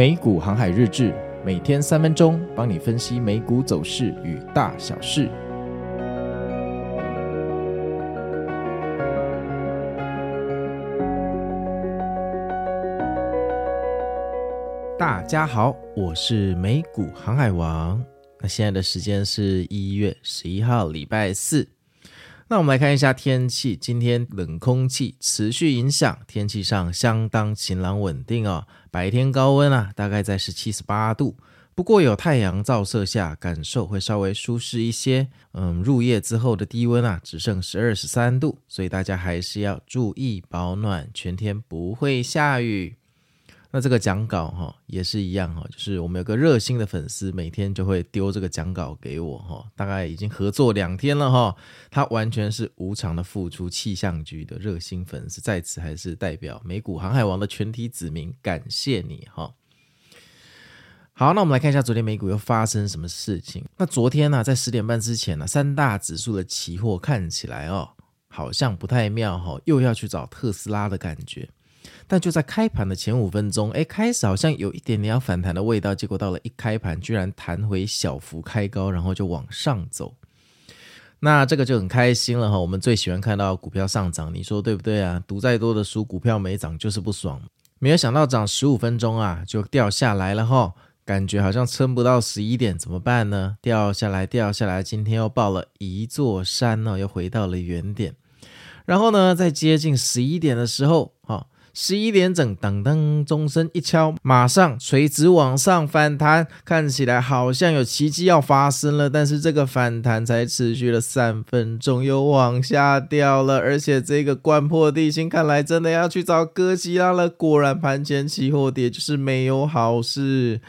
美股航海日志，每天三分钟，帮你分析美股走势与大小事。大家好，我是美股航海王。那现在的时间是一月十一号，礼拜四。那我们来看一下天气，今天冷空气持续影响，天气上相当晴朗稳定哦。白天高温啊，大概在十七、十八度，不过有太阳照射下，感受会稍微舒适一些。嗯，入夜之后的低温啊，只剩十二、十三度，所以大家还是要注意保暖，全天不会下雨。那这个讲稿哈也是一样哈，就是我们有个热心的粉丝，每天就会丢这个讲稿给我哈，大概已经合作两天了哈，他完全是无偿的付出，气象局的热心粉丝在此还是代表美股航海王的全体子民感谢你哈。好，那我们来看一下昨天美股又发生什么事情。那昨天呢、啊，在十点半之前呢、三大指数的期货看起来哦，好像不太妙哈，又要去找特斯拉的感觉。但就在开盘的前五分钟，哎，开始好像有一点点要反弹的味道，结果到了一开盘，居然弹回小幅开高，然后就往上走。那这个就很开心了哈，我们最喜欢看到股票上涨，你说对不对啊？读再多的书，股票没涨就是不爽。没有想到涨十五分钟啊，就掉下来了哈，感觉好像撑不到十一点，怎么办呢？掉下来，掉下来，今天又爆了一座山呢，又回到了原点。然后呢，在接近十一点的时候，哈。十一点整，当当，钟声一敲，马上垂直往上反弹，看起来好像有奇迹要发生了。但是这个反弹才持续了三分钟，又往下掉了。而且这个关破地心，看来真的要去找哥吉拉了。果然，盘前期货跌就是没有好事，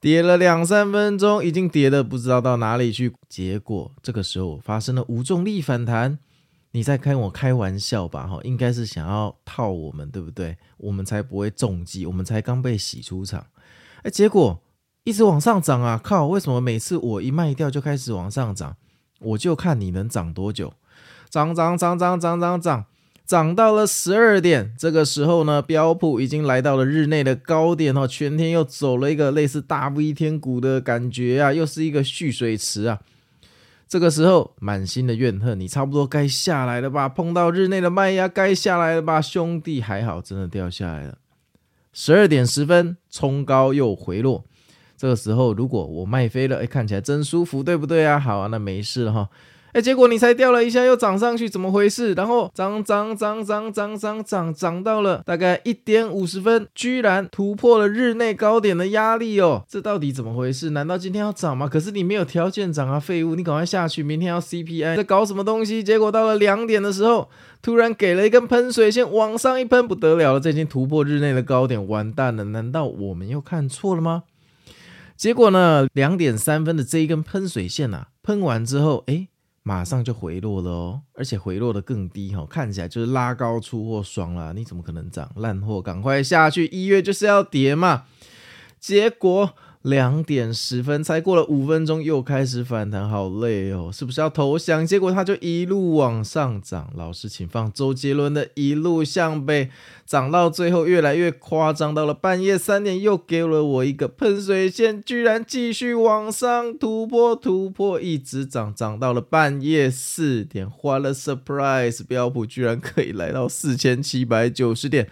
跌了两三分钟，已经跌得不知道到哪里去。结果这个时候发生了无重力反弹。你在跟我开玩笑吧？哈，应该是想要套我们，对不对？我们才不会中计，我们才刚被洗出场，哎，结果一直往上涨啊！靠，为什么每次我一卖掉就开始往上涨？我就看你能涨多久，涨涨涨涨涨涨涨，涨到了十二点，这个时候呢，标普已经来到了日内的高点哦，全天又走了一个类似大 V 天股的感觉啊，又是一个蓄水池啊。这个时候满心的怨恨，你差不多该下来了吧？碰到日内的卖压，该下来了吧？兄弟，还好，真的掉下来了。十二点十分，冲高又回落。这个时候，如果我卖飞了，哎，看起来真舒服，对不对啊？好啊，那没事了哈。哎，结果你才掉了一下，又涨上去，怎么回事？然后涨涨涨涨涨涨涨涨到了大概一点五十分，居然突破了日内高点的压力哦！这到底怎么回事？难道今天要涨吗？可是你没有条件涨啊，废物！你赶快下去，明天要 CPI，在搞什么东西？结果到了两点的时候，突然给了一根喷水线，往上一喷，不得了了，这已经突破日内的高点，完蛋了！难道我们又看错了吗？结果呢，两点三分的这一根喷水线啊，喷完之后，哎。马上就回落了哦，而且回落的更低哈，看起来就是拉高出货爽了。你怎么可能涨？烂货，赶快下去！一月就是要跌嘛。结果两点十分才过了五分钟，又开始反弹，好累哦，是不是要投降？结果它就一路往上涨。老师，请放周杰伦的《一路向北》。涨到最后越来越夸张，到了半夜三点又给了我一个喷水线，居然继续往上突破突破，一直涨涨到了半夜四点，花了 surprise，标普居然可以来到四千七百九十点，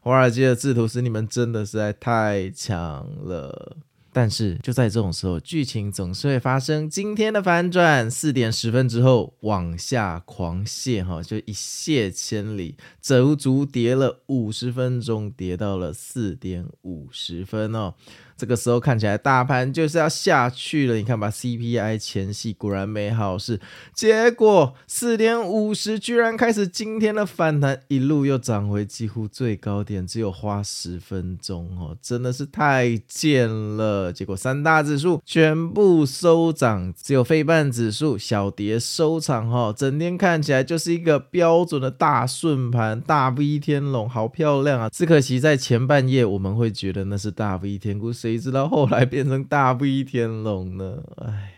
华尔街的制图师，你们真的实在太强了。但是就在这种时候，剧情总是会发生今天的反转。四点十分之后往下狂泻，哈，就一泻千里，足足跌了五十分钟，跌到了四点五十分哦。这个时候看起来大盘就是要下去了，你看吧，CPI 前夕果然没好事，结果四点五十居然开始今天的反弹，一路又涨回几乎最高点，只有花十分钟哦，真的是太贱了。结果三大指数全部收涨，只有费半指数小跌收场哈，整天看起来就是一个标准的大顺盘，大 V 天龙，好漂亮啊！只可惜在前半夜我们会觉得那是大 V 天股。谁谁知道后来变成大 V 天龙呢？哎，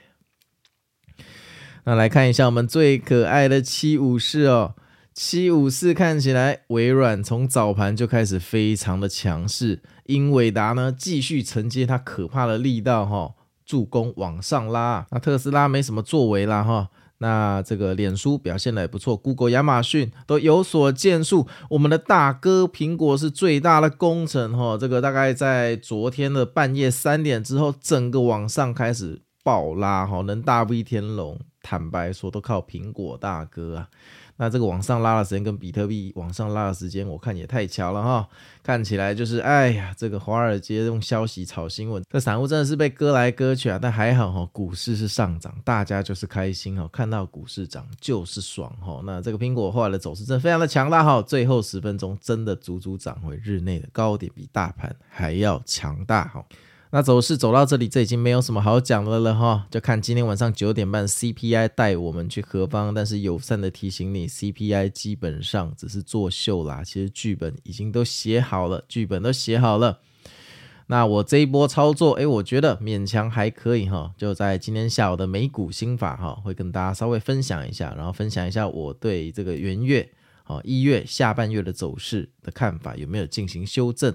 那来看一下我们最可爱的七武士哦。七五四看起来微软从早盘就开始非常的强势，英伟达呢继续承接它可怕的力道哈，助攻往上拉。那特斯拉没什么作为啦哈。那这个脸书表现的也不错，Google、亚马逊都有所建树。我们的大哥苹果是最大的功臣哈，这个大概在昨天的半夜三点之后，整个往上开始爆拉哈，能大威天龙，坦白说都靠苹果大哥啊。那这个往上拉的时间跟比特币往上拉的时间，我看也太巧了哈！看起来就是，哎呀，这个华尔街用消息炒新闻，这散户真的是被割来割去啊！但还好哈，股市是上涨，大家就是开心哈，看到股市涨就是爽哈。那这个苹果后来的走势真的非常的强大哈，最后十分钟真的足足涨回日内的高点，比大盘还要强大哈。那走势走到这里，这已经没有什么好讲的了哈，就看今天晚上九点半 CPI 带我们去何方。但是友善的提醒你，CPI 基本上只是作秀啦，其实剧本已经都写好了，剧本都写好了。那我这一波操作，诶，我觉得勉强还可以哈，就在今天下午的美股心法哈，会跟大家稍微分享一下，然后分享一下我对这个元月啊一月下半月的走势的看法，有没有进行修正？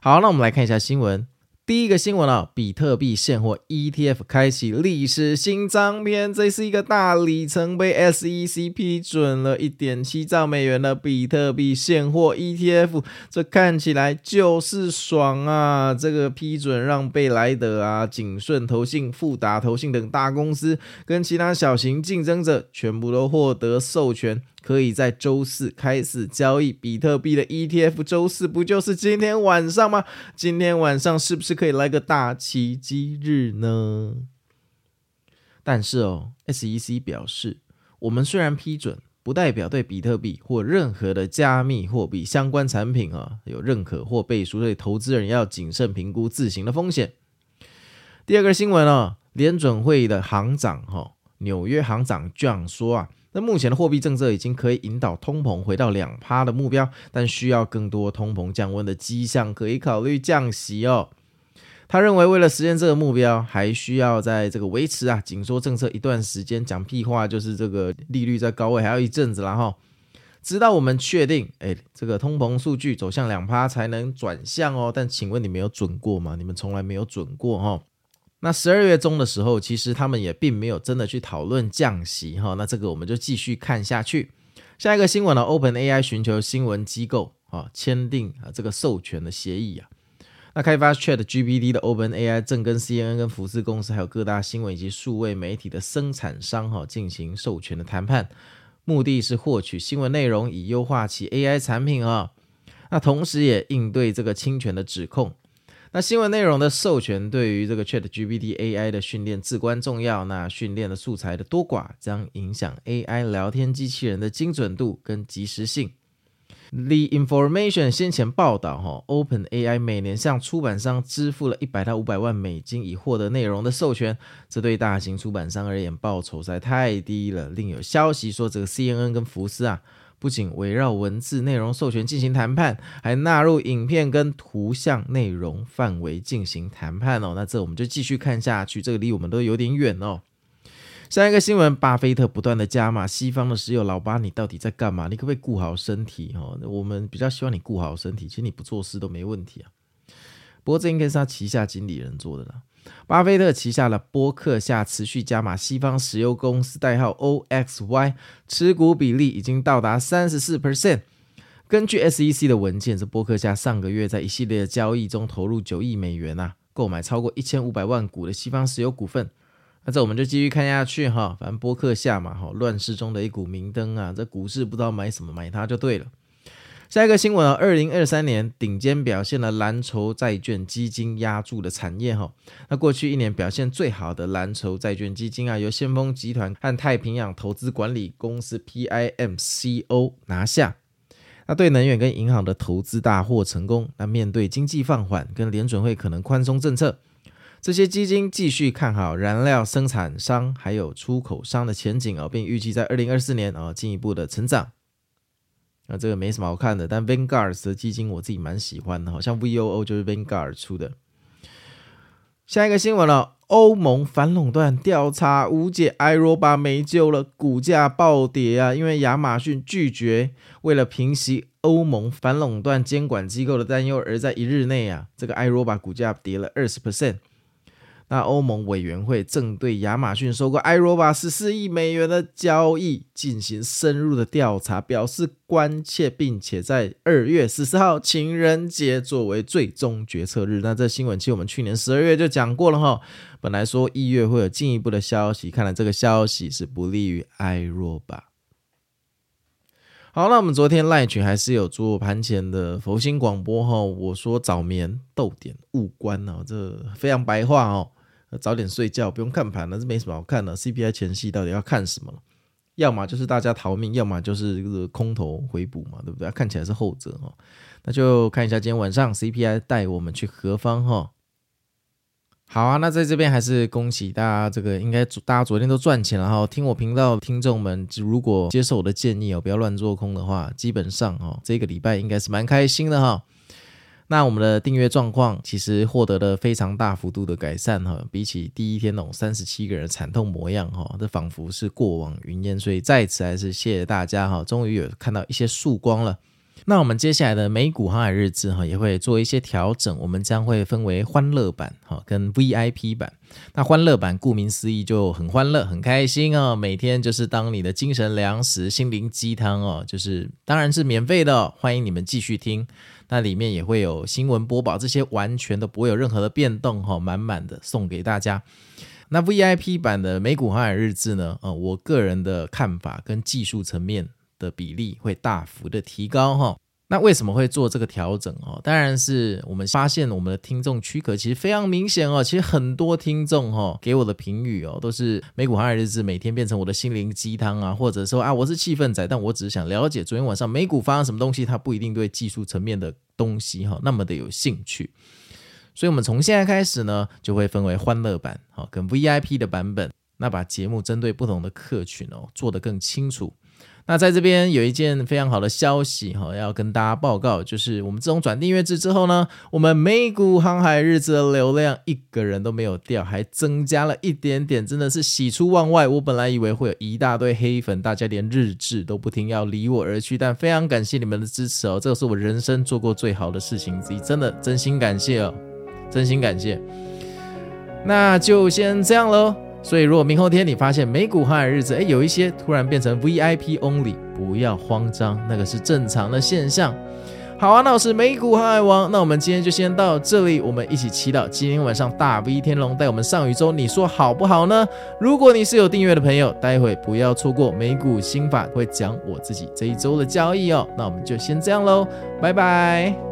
好，那我们来看一下新闻。第一个新闻啊，比特币现货 ETF 开启历史新章篇，这是一个大里程碑。SEC 批准了一点七兆美元的比特币现货 ETF，这看起来就是爽啊！这个批准让贝莱德啊、景顺投信、富达投信等大公司跟其他小型竞争者全部都获得授权。可以在周四开始交易比特币的 ETF，周四不就是今天晚上吗？今天晚上是不是可以来个大奇迹日呢？但是哦，SEC 表示，我们虽然批准，不代表对比特币或任何的加密货币相关产品啊有认可或背书，所以投资人要谨慎评估自行的风险。第二个新闻哦，联准会的行长哈，纽约行长这样说啊。那目前的货币政策已经可以引导通膨回到两趴的目标，但需要更多通膨降温的迹象，可以考虑降息哦。他认为，为了实现这个目标，还需要在这个维持啊紧缩政策一段时间。讲屁话，就是这个利率在高位还要一阵子了哈，直到我们确定，哎，这个通膨数据走向两趴才能转向哦。但请问你们有准过吗？你们从来没有准过哈。那十二月中的时候，其实他们也并没有真的去讨论降息哈。那这个我们就继续看下去。下一个新闻呢，OpenAI 寻求新闻机构啊签订啊这个授权的协议啊。那开发 ChatGPT 的 OpenAI 正跟 CNN 跟福斯公司还有各大新闻以及数位媒体的生产商哈进行授权的谈判，目的是获取新闻内容以优化其 AI 产品啊。那同时也应对这个侵权的指控。那新闻内容的授权对于这个 ChatGPT AI 的训练至关重要。那训练的素材的多寡将影响 AI 聊天机器人的精准度跟及时性。The Information 先前报道，哈，OpenAI 每年向出版商支付了一百到五百万美金以获得内容的授权，这对大型出版商而言报酬实在太低了。另有消息说，这个 CNN 跟福斯啊。不仅围绕文字内容授权进行谈判，还纳入影片跟图像内容范围进行谈判哦。那这我们就继续看下去，这个离我们都有点远哦。下一个新闻，巴菲特不断的加码，西方的石油老巴，你到底在干嘛？你可不可以顾好身体哦？我们比较希望你顾好身体，其实你不做事都没问题啊。不过这应该是他旗下经理人做的啦。巴菲特旗下的波克夏持续加码西方石油公司，代号 OXY，持股比例已经到达三十四 percent。根据 SEC 的文件，这波克夏上个月在一系列的交易中投入九亿美元啊，购买超过一千五百万股的西方石油股份。那这我们就继续看下去哈，反正波克夏嘛，哈，乱世中的一股明灯啊，这股市不知道买什么，买它就对了。下一个新闻啊，二零二三年顶尖表现的蓝筹债券基金押注的产业哈，那过去一年表现最好的蓝筹债券基金啊，由先锋集团和太平洋投资管理公司 PIMCO 拿下。那对能源跟银行的投资大获成功。那面对经济放缓跟联准会可能宽松政策，这些基金继续看好燃料生产商还有出口商的前景啊，并预计在二零二四年啊进一步的成长。那这个没什么好看的，但 Vanguard 的基金我自己蛮喜欢的，好像 VOO 就是 Vanguard 出的。下一个新闻了欧盟反垄断调查无解，iRobot 没救了，股价暴跌啊！因为亚马逊拒绝为了平息欧盟反垄断监管机构的担忧，而在一日内啊，这个 iRobot 股价跌了二十 percent。那欧盟委员会正对亚马逊收购 iRobot 十四亿美元的交易进行深入的调查，表示关切，并且在二月十四号情人节作为最终决策日。那这新闻其实我们去年十二月就讲过了哈，本来说一月会有进一步的消息，看来这个消息是不利于 iRobot。好，那我们昨天赖群还是有做盘前的佛心广播哈，我说早眠豆点勿关哦，这非常白话哦。早点睡觉，不用看盘了，这没什么好看的。CPI 前夕到底要看什么？要么就是大家逃命，要么就是这个空头回补嘛，对不对？看起来是后者哈。那就看一下今天晚上 CPI 带我们去何方哈。好啊，那在这边还是恭喜大家，这个应该大家昨天都赚钱了哈。听我频道听众们，如果接受我的建议哦，不要乱做空的话，基本上哦，这个礼拜应该是蛮开心的哈。那我们的订阅状况其实获得了非常大幅度的改善哈，比起第一天那种三十七个人惨痛模样哈，这仿佛是过往云烟，所以在此还是谢谢大家哈，终于有看到一些曙光了。那我们接下来的美股航海日志哈也会做一些调整，我们将会分为欢乐版哈跟 VIP 版。那欢乐版顾名思义就很欢乐很开心哦，每天就是当你的精神粮食、心灵鸡汤哦，就是当然是免费的，欢迎你们继续听。那里面也会有新闻播报，这些完全都不会有任何的变动哈，满满的送给大家。那 VIP 版的美股航海日志呢？呃，我个人的看法跟技术层面的比例会大幅的提高哈。那为什么会做这个调整哦？当然是我们发现我们的听众区隔其实非常明显哦。其实很多听众哈给我的评语哦，都是美股航海日志每天变成我的心灵鸡汤啊，或者说啊，我是气氛仔，但我只是想了解昨天晚上美股发生什么东西，他不一定对技术层面的东西哈那么的有兴趣。所以，我们从现在开始呢，就会分为欢乐版哈跟 VIP 的版本，那把节目针对不同的客群哦做得更清楚。那在这边有一件非常好的消息哈，要跟大家报告，就是我们自从转订阅制之后呢，我们美股航海日志的流量一个人都没有掉，还增加了一点点，真的是喜出望外。我本来以为会有一大堆黑粉，大家连日志都不听，要离我而去，但非常感谢你们的支持哦，这个是我人生做过最好的事情之一，真的真心感谢哦，真心感谢。那就先这样喽。所以，如果明后天你发现美股航海日子，诶，有一些突然变成 VIP only，不要慌张，那个是正常的现象。好啊，那我是美股航海王，那我们今天就先到这里，我们一起祈祷今天晚上大 V 天龙带我们上宇宙，你说好不好呢？如果你是有订阅的朋友，待会不要错过美股心法，会讲我自己这一周的交易哦。那我们就先这样喽，拜拜。